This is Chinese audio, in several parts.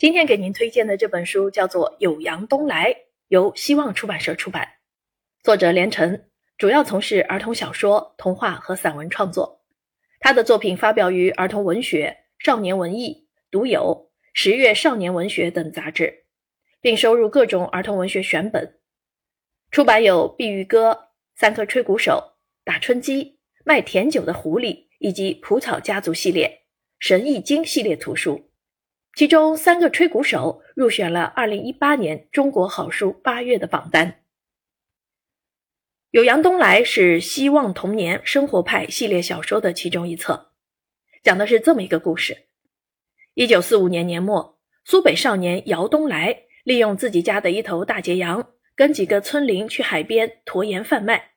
今天给您推荐的这本书叫做《酉阳东来》，由希望出版社出版，作者连城主要从事儿童小说、童话和散文创作。他的作品发表于《儿童文学》《少年文艺》《独有》《十月少年文学》等杂志，并收入各种儿童文学选本。出版有《碧玉歌》《三颗吹鼓手》《打春鸡》《卖甜酒的狐狸》以及《蒲草家族系列》《神异经》系列图书。其中三个吹鼓手入选了二零一八年中国好书八月的榜单。《有杨东来》是希望童年生活派系列小说的其中一册，讲的是这么一个故事：一九四五年年末，苏北少年姚东来利用自己家的一头大截羊，跟几个村邻去海边驮盐贩卖，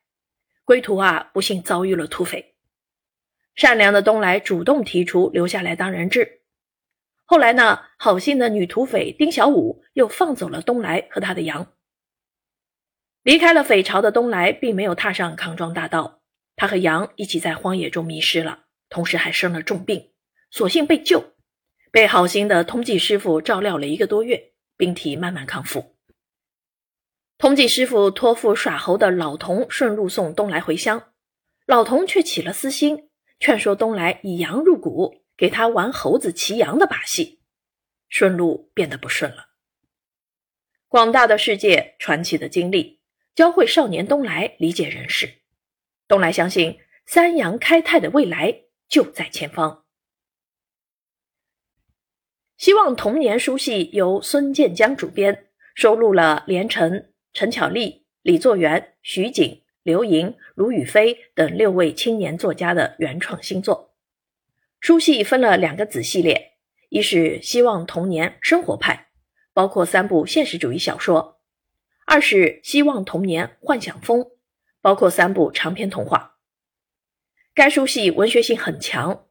归途啊，不幸遭遇了土匪。善良的东来主动提出留下来当人质。后来呢？好心的女土匪丁小五又放走了东来和他的羊。离开了匪巢的东来，并没有踏上康庄大道，他和羊一起在荒野中迷失了，同时还生了重病，所幸被救，被好心的通济师傅照料了一个多月，病体慢慢康复。通济师傅托付耍猴的老童顺路送东来回乡，老童却起了私心，劝说东来以羊入股。给他玩猴子骑羊的把戏，顺路变得不顺了。广大的世界，传奇的经历，教会少年东来理解人世。东来相信三阳开泰的未来就在前方。希望童年书系由孙建江主编，收录了连城、陈巧丽、李作元、徐景、刘莹、卢雨飞等六位青年作家的原创新作。书系分了两个子系列，一是希望童年生活派，包括三部现实主义小说；二是希望童年幻想风，包括三部长篇童话。该书系文学性很强，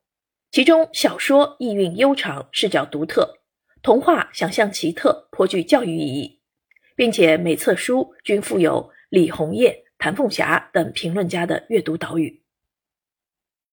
其中小说意蕴悠长，视角独特；童话想象奇特，颇具教育意义，并且每册书均附有李红叶、谭凤霞等评论家的阅读导语。